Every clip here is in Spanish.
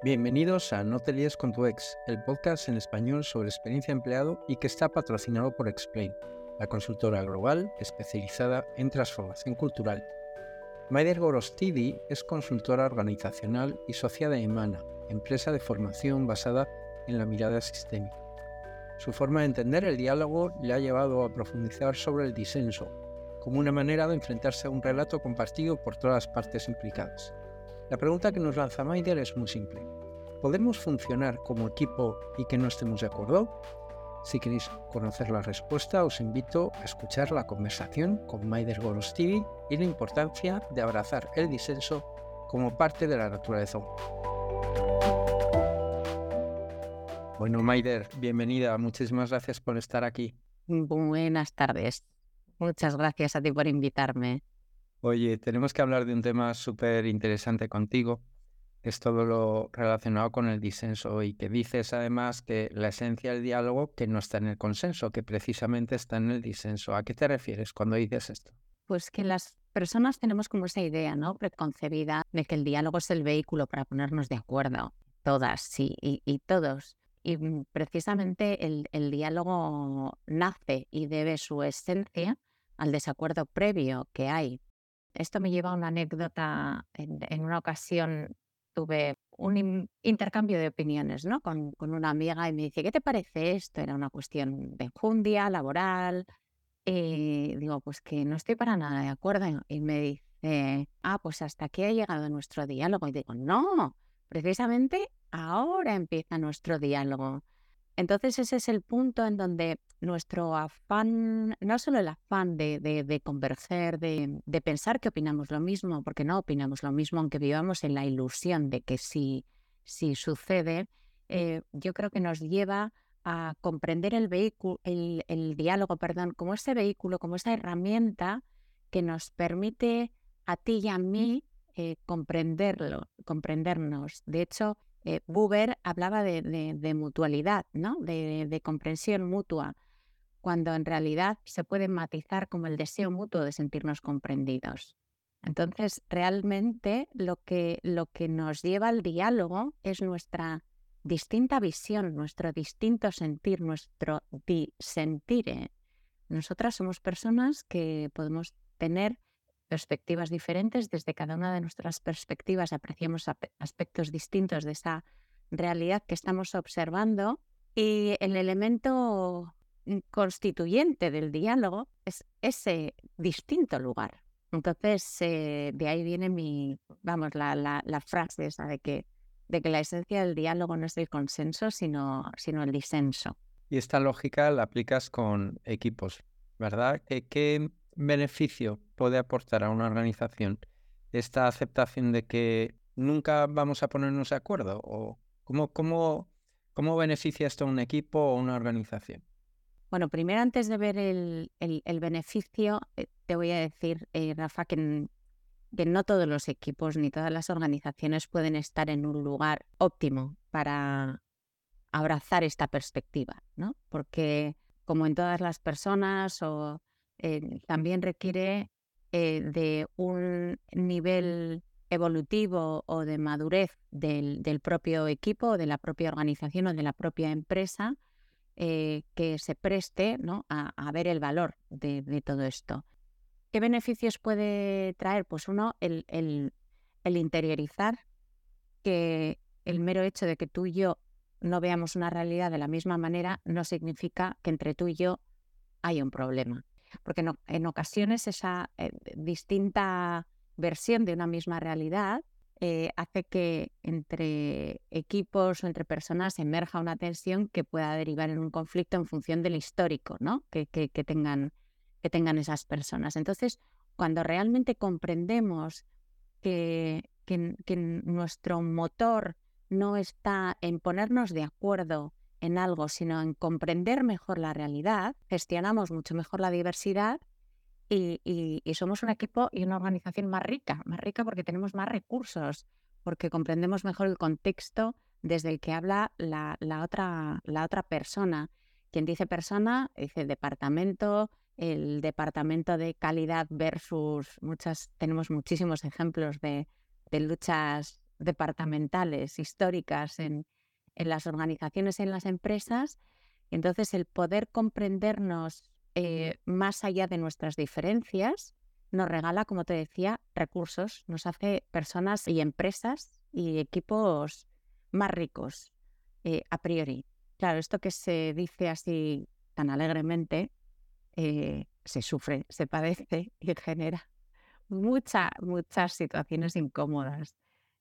Bienvenidos a No te líes con tu ex, el podcast en español sobre experiencia empleado y que está patrocinado por Explain, la consultora global especializada en transformación cultural. Maider Gorostidi es consultora organizacional y socia de Emana, empresa de formación basada en la mirada sistémica. Su forma de entender el diálogo le ha llevado a profundizar sobre el disenso, como una manera de enfrentarse a un relato compartido por todas las partes implicadas. La pregunta que nos lanza Maider es muy simple. ¿Podemos funcionar como equipo y que no estemos de acuerdo? Si queréis conocer la respuesta, os invito a escuchar la conversación con Maider Gorostivi y la importancia de abrazar el disenso como parte de la naturaleza Bueno, Maider, bienvenida. Muchísimas gracias por estar aquí. Buenas tardes. Muchas gracias a ti por invitarme. Oye, tenemos que hablar de un tema súper interesante contigo, es todo lo relacionado con el disenso y que dices además que la esencia del diálogo que no está en el consenso, que precisamente está en el disenso. ¿A qué te refieres cuando dices esto? Pues que las personas tenemos como esa idea, ¿no? Preconcebida de que el diálogo es el vehículo para ponernos de acuerdo, todas sí, y, todos. Y mm, precisamente el diálogo nace y debe su esencia al desacuerdo previo que hay esto me lleva a una anécdota. En, una ocasión tuve un intercambio de opiniones ¿no? Con, una amiga y me dice, ¿qué te parece esto? Era una cuestión de enjundia, laboral. Y digo, pues que no estoy para nada de acuerdo. Y me dice, ah, pues hasta aquí ha llegado nuestro diálogo. Y digo, no, precisamente ahora empieza nuestro diálogo. Entonces ese es el punto en donde nuestro afán, no solo el afán de, converger, de, pensar que opinamos lo mismo, porque no opinamos lo mismo, aunque vivamos en la ilusión de que sí, sucede, eh, yo creo que nos lleva a comprender el vehículo, el, diálogo, perdón, como ese vehículo, como esa herramienta que nos permite a ti y a mí eh, comprenderlo, comprendernos. De hecho, eh, Buber hablaba de, mutualidad, ¿no? De, comprensión mutua, cuando en realidad se puede matizar como el deseo mutuo de sentirnos comprendidos. Entonces, realmente lo que, lo que nos lleva al diálogo es nuestra distinta visión, nuestro distinto sentir, nuestro disentire. Nosotras somos personas que podemos tener perspectivas diferentes. Desde cada una de nuestras perspectivas apreciamos aspectos distintos de esa realidad que estamos observando y el elemento constituyente del diálogo es ese distinto lugar. Entonces, eh, de ahí viene mi, vamos, la, la, frase esa de que, de que la esencia del diálogo no es el consenso, sino, sino el disenso. Y esta lógica la aplicas con equipos, ¿verdad? ¿Qué, beneficio puede aportar a una organización esta aceptación de que nunca vamos a ponernos de acuerdo? ¿O cómo, cómo, cómo beneficia esto a un equipo o una organización? Bueno, primero antes de ver el, beneficio, eh, te voy a decir, eh, Rafa, que, que no todos los equipos ni todas las organizaciones pueden estar en un lugar óptimo para abrazar esta perspectiva, ¿no? Porque como en todas las personas o eh, también requiere eh, de un nivel evolutivo o de madurez del, propio equipo, de la propia organización o de la propia empresa eh, que se preste a, ver el valor de, todo esto. ¿Qué beneficios puede traer? Pues uno, el, el interiorizar que el mero hecho de que tú y yo no veamos una realidad de la misma manera no significa que entre tú y yo hay un problema porque en, ocasiones esa eh, distinta versión de una misma realidad eh, hace que entre equipos o entre personas emerja una tensión que pueda derivar en un conflicto en función del histórico ¿no? que, tengan, que tengan esas personas. Entonces, cuando realmente comprendemos que, que nuestro motor no está en ponernos de acuerdo en algo, sino en comprender mejor la realidad, gestionamos mucho mejor la diversidad y, somos un equipo y una organización más rica, más rica porque tenemos más recursos, porque comprendemos mejor el contexto desde el que habla la, otra, la otra persona. Quien dice persona, dice departamento, el departamento de calidad versus muchas, tenemos muchísimos ejemplos de, de luchas departamentales históricas en, en las organizaciones, en las empresas. Entonces, el poder comprendernos eh, más allá de nuestras diferencias nos regala, como te decía, recursos, nos hace personas y empresas y equipos más ricos eh, a priori. Claro, esto que se dice así tan alegremente, eh, se sufre, se padece y genera muchas, muchas situaciones incómodas.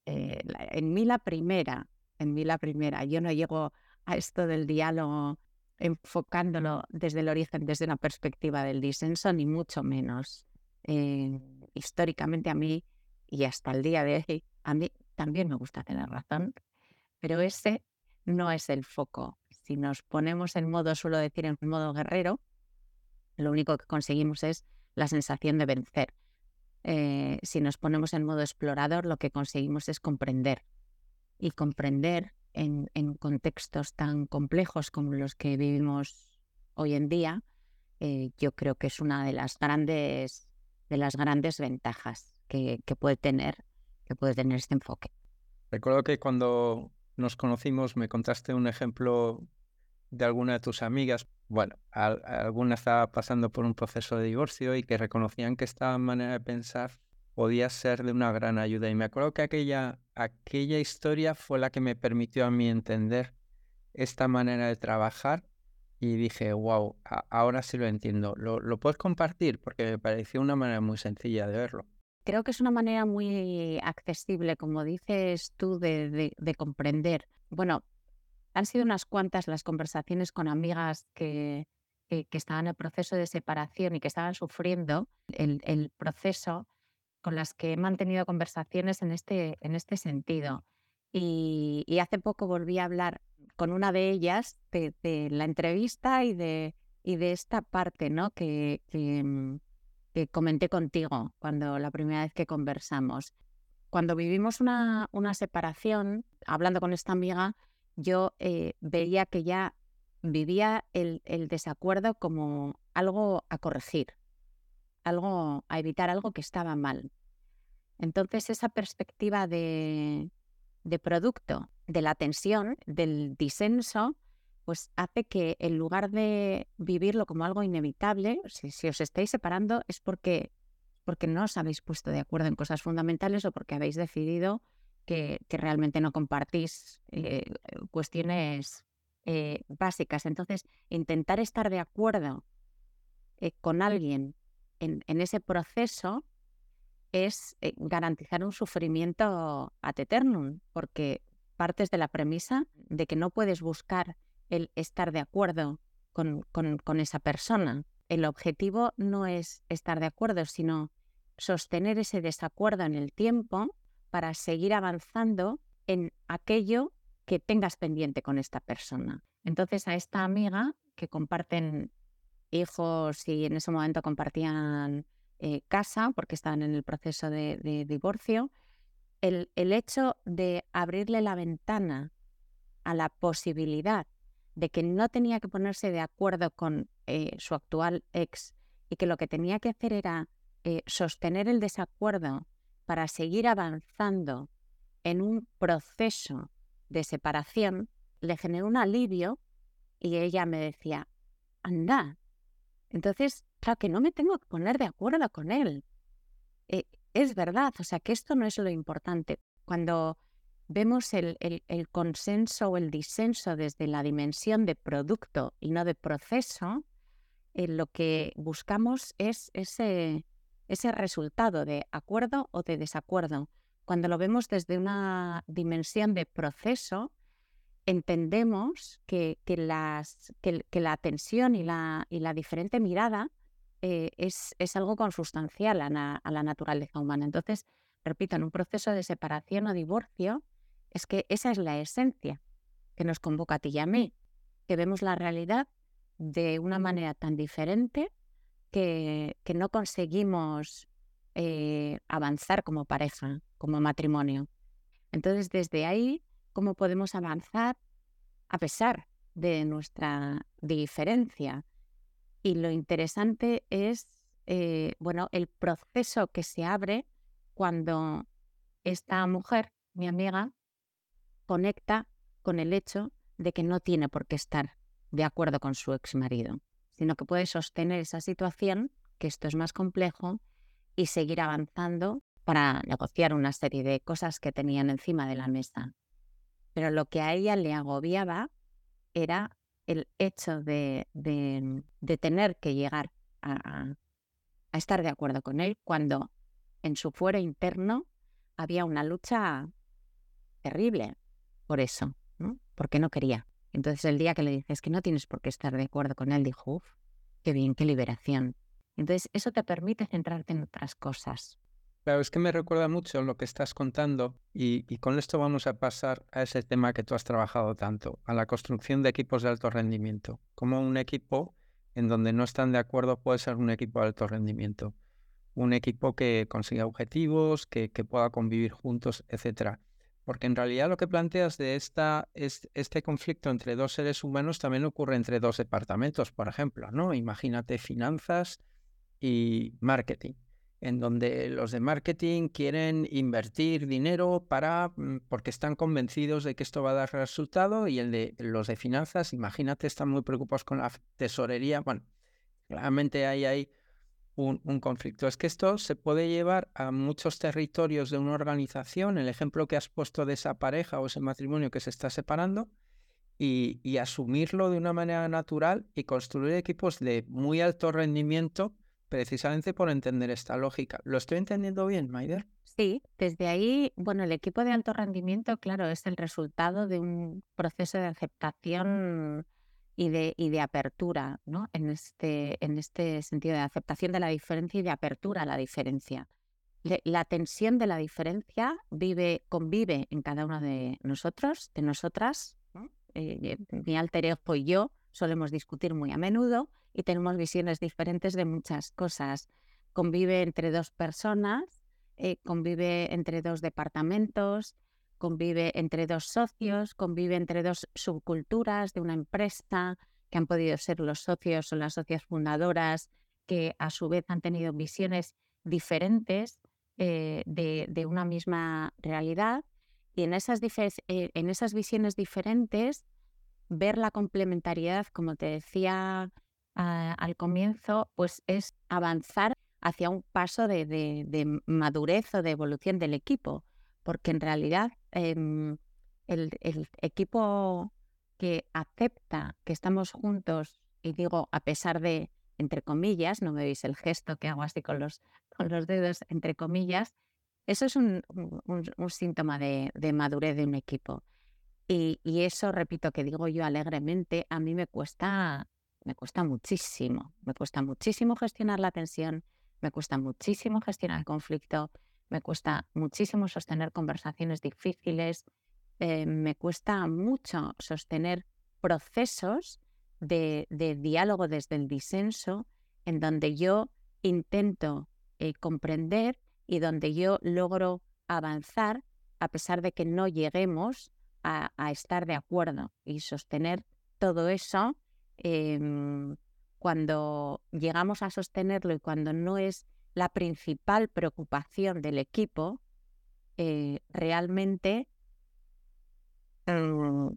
en mí la primera, en mí la primera. Yo no llego a esto del diálogo enfocándolo desde el origen, desde una perspectiva del disenso, ni mucho menos. Eh, históricamente a mí, y hasta el día de hoy, a mí también me gusta tener razón, pero ese no es el foco. Si nos ponemos en modo, suelo decir, en modo guerrero, lo único que conseguimos es la sensación de vencer. Eh, si nos ponemos en modo explorador, lo que conseguimos es comprender y comprender en, contextos tan complejos como los que vivimos hoy en día, eh, yo creo que es una de las grandes, de las grandes ventajas que, puede tener, que puede tener este enfoque. Recuerdo que cuando nos conocimos me contaste un ejemplo de alguna de tus amigas. Bueno, alguna estaba pasando por un proceso de divorcio y que reconocían que esta manera de pensar podía ser de una gran ayuda. Y me acuerdo que aquella, aquella historia fue la que me permitió a mí entender esta manera de trabajar y dije, wow, ahora sí lo entiendo. ¿Lo, ¿Lo puedes compartir? Porque me pareció una manera muy sencilla de verlo. Creo que es una manera muy accesible, como dices tú, de, de, comprender. Bueno, han sido unas cuantas las conversaciones con amigas que, que, estaban en el proceso de separación y que estaban sufriendo el, el proceso con las que he mantenido conversaciones en este, en este sentido. Y, hace poco volví a hablar con una de ellas de, la entrevista y de, y de esta parte ¿no? que, mm, que, comenté contigo cuando la primera vez que conversamos. Cuando vivimos una, una separación, hablando con esta amiga, yo eh, veía que ya vivía el, el desacuerdo como algo a corregir, algo a evitar algo que estaba mal. Entonces, esa perspectiva de, producto, de la tensión, del disenso, pues hace que en lugar de vivirlo como algo inevitable, si, os estáis separando es porque, porque no os habéis puesto de acuerdo en cosas fundamentales o porque habéis decidido que, realmente no compartís eh, cuestiones eh, básicas. Entonces, intentar estar de acuerdo eh, con alguien en, ese proceso es eh, garantizar un sufrimiento ad eternum, porque partes de la premisa de que no puedes buscar el estar de acuerdo con, con, esa persona. El objetivo no es estar de acuerdo, sino sostener ese desacuerdo en el tiempo para seguir avanzando en aquello que tengas pendiente con esta persona. Entonces a esta amiga que comparten hijos y en ese momento compartían eh, casa, porque estaban en el proceso de, divorcio, el, el, hecho de abrirle la ventana a la posibilidad de que no tenía que ponerse de acuerdo con eh, su actual ex y que lo que tenía que hacer era eh, sostener el desacuerdo para seguir avanzando en un proceso de separación, le generó un alivio y ella me decía, anda, entonces claro, que no me tengo que poner de acuerdo con él. Eh, es verdad, o sea, que esto no es lo importante. Cuando vemos el, consenso o el disenso desde la dimensión de producto y no de proceso, eh, lo que buscamos es ese, ese resultado de acuerdo o de desacuerdo. Cuando lo vemos desde una dimensión de proceso, entendemos que, que, las, que, la tensión y la, y la diferente mirada eh, es, es, algo consustancial a, la naturaleza humana. Entonces, repito, en un proceso de separación o divorcio, es que esa es la esencia que nos convoca a ti y a mí, que vemos la realidad de una manera tan diferente que, que no conseguimos eh, avanzar como pareja, como matrimonio. Entonces, desde ahí, ¿cómo podemos avanzar a pesar de nuestra diferencia? Y lo interesante es, eh, bueno, el proceso que se abre cuando esta mujer mi amiga, conecta con el hecho de que no tiene por qué estar de acuerdo con su ex marido, sino que puede sostener esa situación, que esto es más complejo, y seguir avanzando para negociar una serie de cosas que tenían encima de la mesa. Pero lo que a ella le agobiaba era el hecho de, tener que llegar a, estar de acuerdo con él cuando en su fuero interno había una lucha terrible por eso, porque no quería. Entonces el día que le dices que no tienes por qué estar de acuerdo con él, dijo, uff, qué bien, qué liberación. Entonces eso te permite centrarte en otras cosas. Claro, es que me recuerda mucho lo que estás contando y, con esto vamos a pasar a ese tema que tú has trabajado tanto, a la construcción de equipos de alto rendimiento. Como un equipo en donde no están de acuerdo puede ser un equipo de alto rendimiento. Un equipo que consiga objetivos, que, pueda convivir juntos, etc. Porque en realidad lo que planteas de esta, este conflicto entre dos seres humanos también ocurre entre dos departamentos, por ejemplo, ¿no? Imagínate finanzas y marketing en donde los de marketing quieren invertir dinero para mm, porque están convencidos de que esto va a dar resultado y el de los de finanzas, imagínate, están muy preocupados con la tesorería. Bueno, claramente ahí hay un, un, conflicto. Es que esto se puede llevar a muchos territorios de una organización, el ejemplo que has puesto de esa pareja o ese matrimonio que se está separando, y, y asumirlo de una manera natural y construir equipos de muy alto rendimiento precisamente por entender esta lógica. ¿Lo estoy entendiendo bien, Maider? Sí, desde ahí, bueno, el equipo de alto rendimiento, claro, es el resultado de un proceso de aceptación y de, y de apertura, ¿no? En este, en este sentido de aceptación de la diferencia y de apertura a la diferencia. la tensión de la diferencia vive, convive en cada uno de nosotros, de nosotras. Eh, mi alter ego y yo solemos discutir muy a menudo y tenemos visiones diferentes de muchas cosas. Convive entre dos personas, eh, convive entre dos departamentos, convive entre dos socios, convive entre dos subculturas de una empresa que han podido ser los socios o las socias fundadoras, que a su vez han tenido visiones diferentes eh, de, una misma realidad. Y en esas, eh, en esas visiones diferentes, ver la complementariedad, como te decía al comienzo, pues es avanzar hacia un paso de, madurez o de evolución del equipo, porque en realidad em, el, equipo que acepta que estamos juntos, y digo a pesar de, entre comillas, no me veis el gesto que hago así con los, con los dedos, entre comillas, eso es un, síntoma de, madurez de un equipo. Y, y, eso, repito, que digo yo alegremente, a mí me cuesta me cuesta muchísimo, me cuesta muchísimo gestionar la tensión, me cuesta muchísimo gestionar el conflicto, me cuesta muchísimo sostener conversaciones difíciles, eh, me cuesta mucho sostener procesos de, diálogo desde el disenso en donde yo intento eh, comprender y donde yo logro avanzar a pesar de que no lleguemos a, a estar de acuerdo y sostener todo eso Em, cuando llegamos a sostenerlo y cuando no es la principal preocupación del equipo, eh, realmente mm,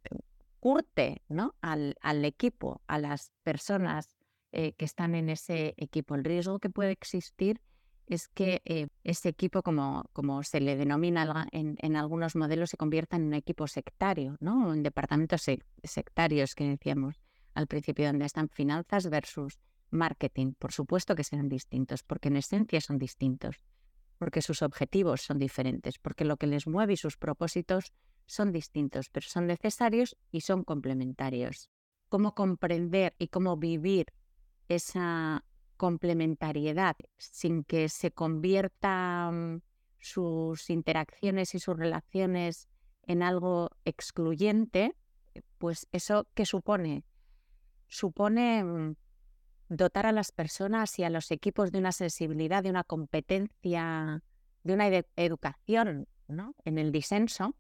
curte ¿no? al, equipo, a las personas eh, que están en ese equipo. El riesgo que puede existir es que eh, ese equipo, como, como se le denomina en, algunos modelos, se convierta en un equipo sectario, ¿no? en departamentos sectarios que decíamos al principio, donde están finanzas versus marketing. Por supuesto que serán distintos, porque en esencia son distintos, porque sus objetivos son diferentes, porque lo que les mueve y sus propósitos son distintos, pero son necesarios y son complementarios. Cómo comprender y cómo vivir esa complementariedad sin que se conviertan sus interacciones y sus relaciones en algo excluyente, pues eso que supone supone mm, dotar a las personas y a los equipos de una sensibilidad, de una competencia, de una educación ¿no? en el disenso,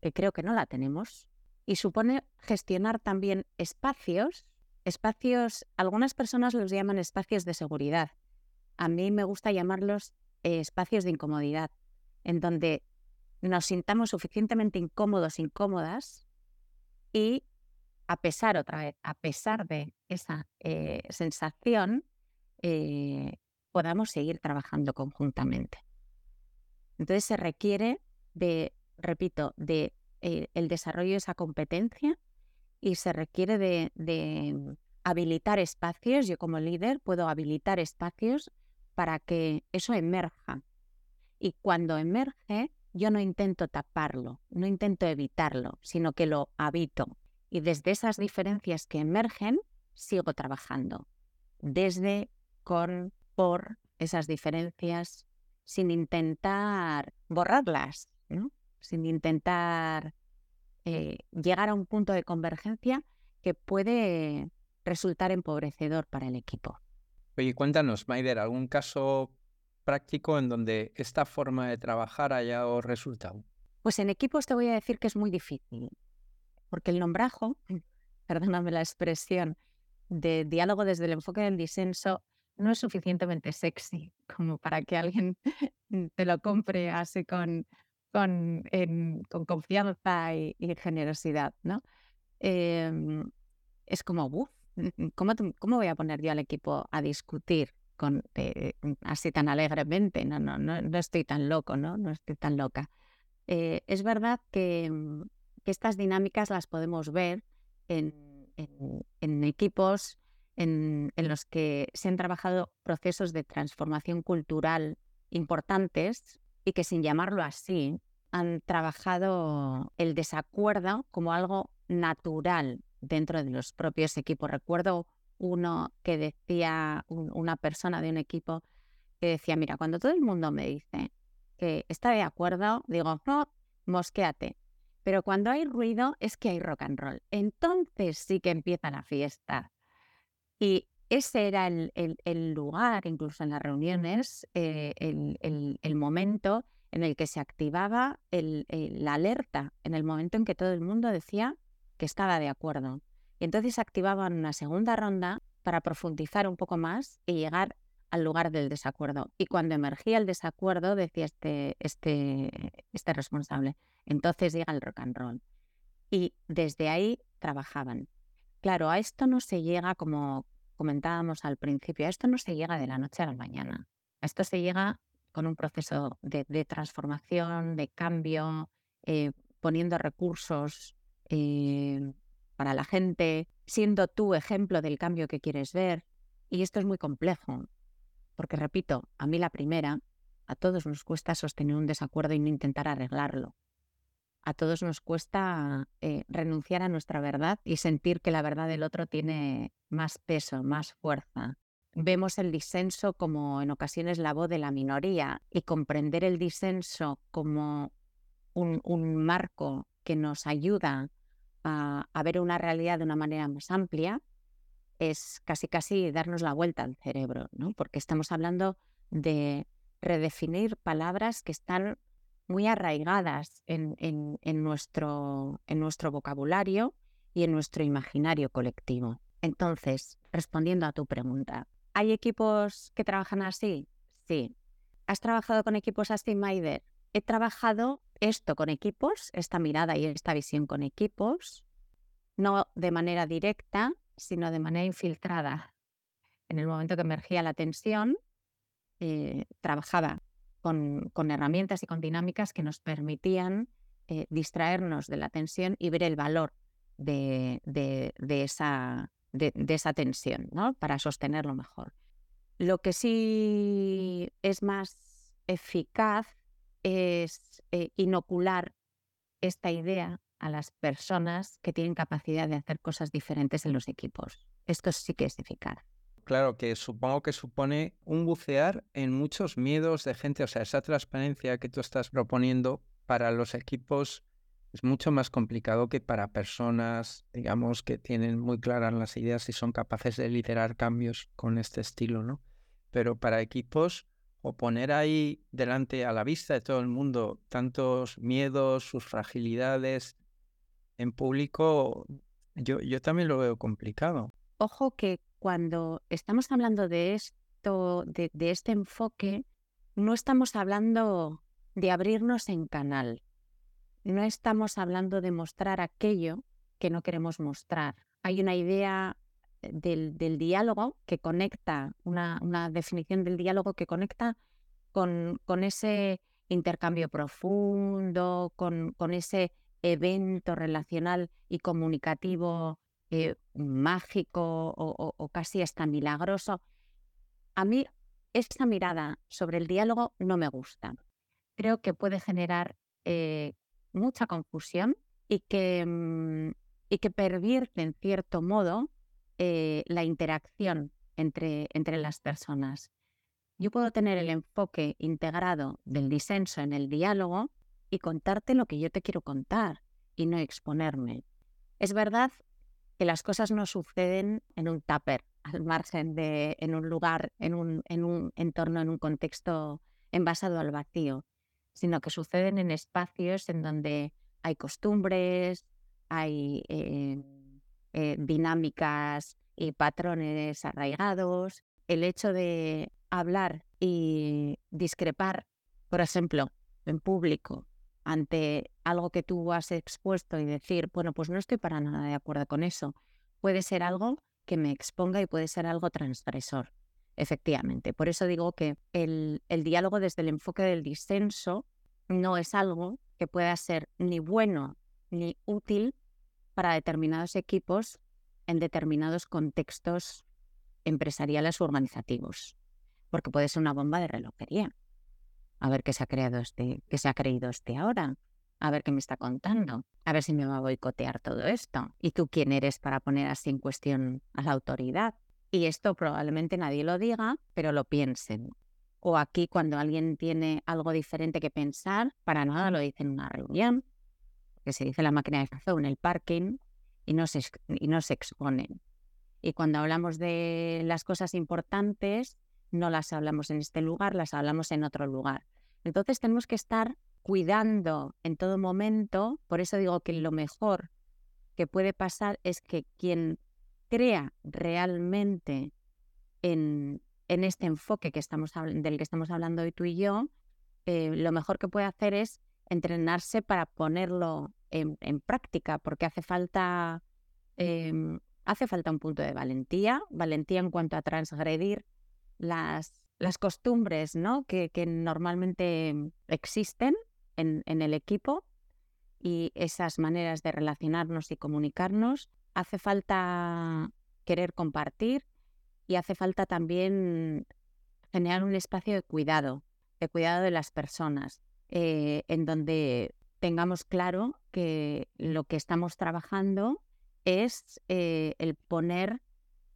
que creo que no la tenemos, y supone gestionar también espacios, espacios, algunas personas los llaman espacios de seguridad, a mí me gusta llamarlos eh, espacios de incomodidad, en donde nos sintamos suficientemente incómodos, incómodas y a pesar, otra vez, a pesar de esa eh, sensación, eh, podamos seguir trabajando conjuntamente. Entonces se requiere de, repito, de eh, el desarrollo de esa competencia y se requiere de, de habilitar espacios. Yo como líder puedo habilitar espacios para que eso emerja. Y cuando emerge, yo no intento taparlo, no intento evitarlo, sino que lo habito. Y desde esas diferencias que emergen, sigo trabajando. Desde, con, por esas diferencias, sin intentar borrarlas, sin intentar eh, llegar a un punto de convergencia que puede resultar empobrecedor para el equipo. Oye, cuéntanos, Maider, ¿algún caso práctico en donde esta forma de trabajar haya dado resultado? Pues en equipos te voy a decir que es muy difícil, porque el nombrajo, perdóname la expresión, de diálogo desde el enfoque del disenso no es suficientemente sexy como para que alguien te lo compre así con, con, con confianza y, generosidad, ¿no? Em, es como, uff, ¿cómo, ¿cómo voy a poner yo al equipo a discutir con, eh, mm, así tan alegremente, no, no, no, no, estoy tan loco, ¿no? No estoy tan loca. Eh, es verdad mm, que, estas dinámicas las podemos ver en, equipos en, en, los que se han trabajado procesos de transformación cultural importantes y que sin llamarlo así han trabajado el desacuerdo como algo natural dentro de los propios equipos. Recuerdo uno que decía, una persona de un equipo que decía, mira, cuando todo el mundo me dice que está de acuerdo, digo, no, mosquéate. Pero cuando hay ruido es que hay rock and roll. Entonces sí que empieza la fiesta. Y ese era el, lugar, incluso en las reuniones, eh, el, momento en el que se activaba la alerta, en el momento en que todo el mundo decía que estaba de acuerdo. Y entonces activaban una segunda ronda para profundizar un poco más y llegar al lugar del desacuerdo. Y cuando emergía el desacuerdo, decía este, este, este responsable, entonces llega el rock and roll. Y desde ahí trabajaban. Claro, a esto no se llega, como comentábamos al principio, a esto no se llega de la noche a la mañana. A esto se llega con un proceso de, transformación, de cambio, eh, poniendo recursos, eh, para la gente, siendo tú ejemplo del cambio que quieres ver. Y esto es muy complejo, porque repito, a mí la primera, a todos nos cuesta sostener un desacuerdo y no intentar arreglarlo. A todos nos cuesta eh, renunciar a nuestra verdad y sentir que la verdad del otro tiene más peso, más fuerza. Vemos el disenso como en ocasiones la voz de la minoría y comprender el disenso como un, un marco que nos ayuda a, ver una realidad de una manera más amplia, es casi casi darnos la vuelta al cerebro, ¿no? Porque estamos hablando de redefinir palabras que están muy arraigadas en, en, nuestro, en nuestro vocabulario y en nuestro imaginario colectivo. Entonces, respondiendo a tu pregunta, ¿hay equipos que trabajan así? Sí. ¿Has trabajado con equipos así, Maider? He trabajado esto con equipos, esta mirada y esta visión con equipos, no de manera directa, sino de manera infiltrada. En el momento que emergía la tensión, eh, trabajaba con, herramientas y con dinámicas que nos permitían eh, distraernos de la tensión y ver el valor de, esa, de, esa, tensión ¿no? para sostenerlo mejor. Lo que sí es más eficaz es eh, inocular esta idea a las personas que tienen capacidad de hacer cosas diferentes en los equipos. Esto sí que es eficaz. Claro, que supongo que supone un bucear en muchos miedos de gente, o sea, esa transparencia que tú estás proponiendo para los equipos es mucho más complicado que para personas, digamos, que tienen muy claras las ideas y son capaces de liderar cambios con este estilo, ¿no? Pero para equipos o poner ahí delante a la vista de todo el mundo tantos miedos, sus fragilidades en público, yo, yo también lo veo complicado. Ojo que cuando estamos hablando de esto, de, este enfoque, no estamos hablando de abrirnos en canal. no estamos hablando de mostrar aquello que no queremos mostrar. Hay una idea del, diálogo que conecta, una, definición del diálogo que conecta con, con ese intercambio profundo, con, con, ese evento relacional y comunicativo eh, mágico o, casi hasta milagroso. A mí esta mirada sobre el diálogo no me gusta. Creo que puede generar eh, mucha confusión y que, mm, y que pervierte en cierto modo eh, la interacción entre, entre las personas. Yo puedo tener el enfoque integrado del disenso en el diálogo y contarte lo que yo te quiero contar y no exponerme. Es verdad que las cosas no suceden en un tupper, al margen de, en un lugar, en un, en un entorno, en un contexto envasado al vacío, sino que suceden en espacios en donde hay costumbres, hay eh, eh, dinámicas y patrones arraigados. El hecho de hablar y discrepar, por ejemplo, en público ante algo que tú has expuesto y decir, bueno, pues no estoy para nada de acuerdo con eso, puede ser algo que me exponga y puede ser algo transgresor, efectivamente. Por eso digo que el, el diálogo desde el enfoque del disenso no es algo que pueda ser ni bueno ni útil para determinados equipos en determinados contextos empresariales o organizativos, porque puede ser una bomba de relojería a ver qué se ha creado este, qué se ha creído este ahora, a ver qué me está contando, a ver si me va a boicotear todo esto. ¿Y tú quién eres para poner así en cuestión a la autoridad? Y esto probablemente nadie lo diga, pero lo piensen. O aquí cuando alguien tiene algo diferente que pensar, para nada lo dice en una reunión, que se dice la máquina de café en el parking y no se, y no se exponen. Y cuando hablamos de las cosas importantes, no las hablamos en este lugar, las hablamos en otro lugar. Entonces tenemos que estar cuidando en todo momento, por eso digo que lo mejor que puede pasar es que quien crea realmente en, este enfoque que estamos, del que estamos hablando hoy tú y yo, eh, lo mejor que puede hacer es entrenarse para ponerlo en, práctica, porque hace falta, em, hace falta un punto de valentía, valentía en cuanto a transgredir las, las costumbres ¿no? que, normalmente existen en, el equipo y esas maneras de relacionarnos y comunicarnos. Hace falta querer compartir y hace falta también generar un espacio de cuidado, de cuidado de las personas, eh, en donde tengamos claro que lo que estamos trabajando es eh, el poner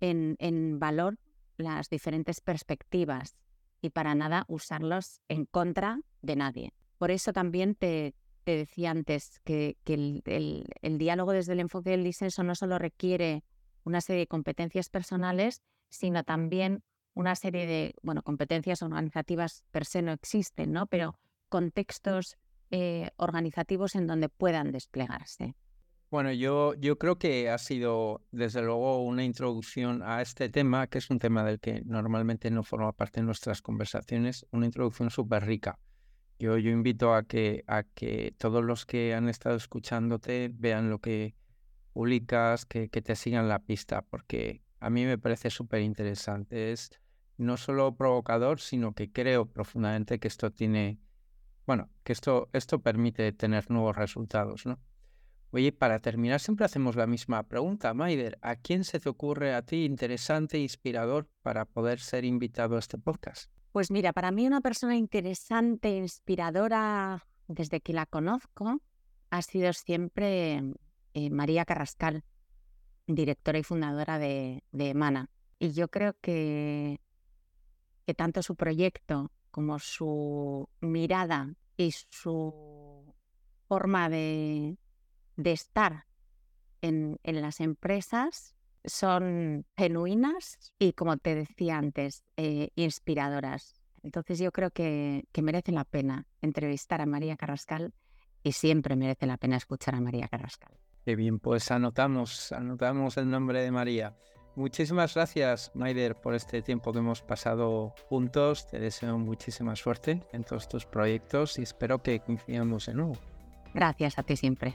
en valor las diferentes perspectivas y para nada usarlos en contra de nadie. Por eso también te, decía antes que, el, diálogo desde el enfoque del disenso no solo requiere una serie de competencias personales, sino también una serie de, bueno, competencias organizativas per se no existen, ¿no? Pero contextos eh, organizativos en donde puedan desplegarse. Bueno, yo, yo creo que ha sido desde luego una introducción a este tema, que es un tema del que normalmente no forma parte de nuestras conversaciones, una introducción súper rica. Yo, yo invito a que, a que todos los que han estado escuchándote vean lo que publicas, que, que te sigan la pista, porque a mí me parece súper interesante. Es no solo provocador, sino que creo profundamente que esto tiene, bueno, que esto, esto permite tener nuevos resultados, ¿no? Oye, para terminar siempre hacemos la misma pregunta, Maider. ¿A quién se te ocurre a ti interesante e inspirador para poder ser invitado a este podcast? Pues mira, para mí una persona interesante e inspiradora desde que la conozco ha sido siempre eh, María Carrascal, directora y fundadora de, de Emana. Y yo creo que, que tanto su proyecto como su mirada y su forma de, de estar en, las empresas son genuinas y, como te decía antes, eh, inspiradoras. Entonces yo creo que, que merece la pena entrevistar a María Carrascal y siempre merece la pena escuchar a María Carrascal. Qué bien, pues anotamos, anotamos el nombre de María. Muchísimas gracias, Maider, por este tiempo que hemos pasado juntos. Te deseo muchísima suerte en todos tus proyectos y espero que coincidamos de nuevo. Gracias a ti siempre.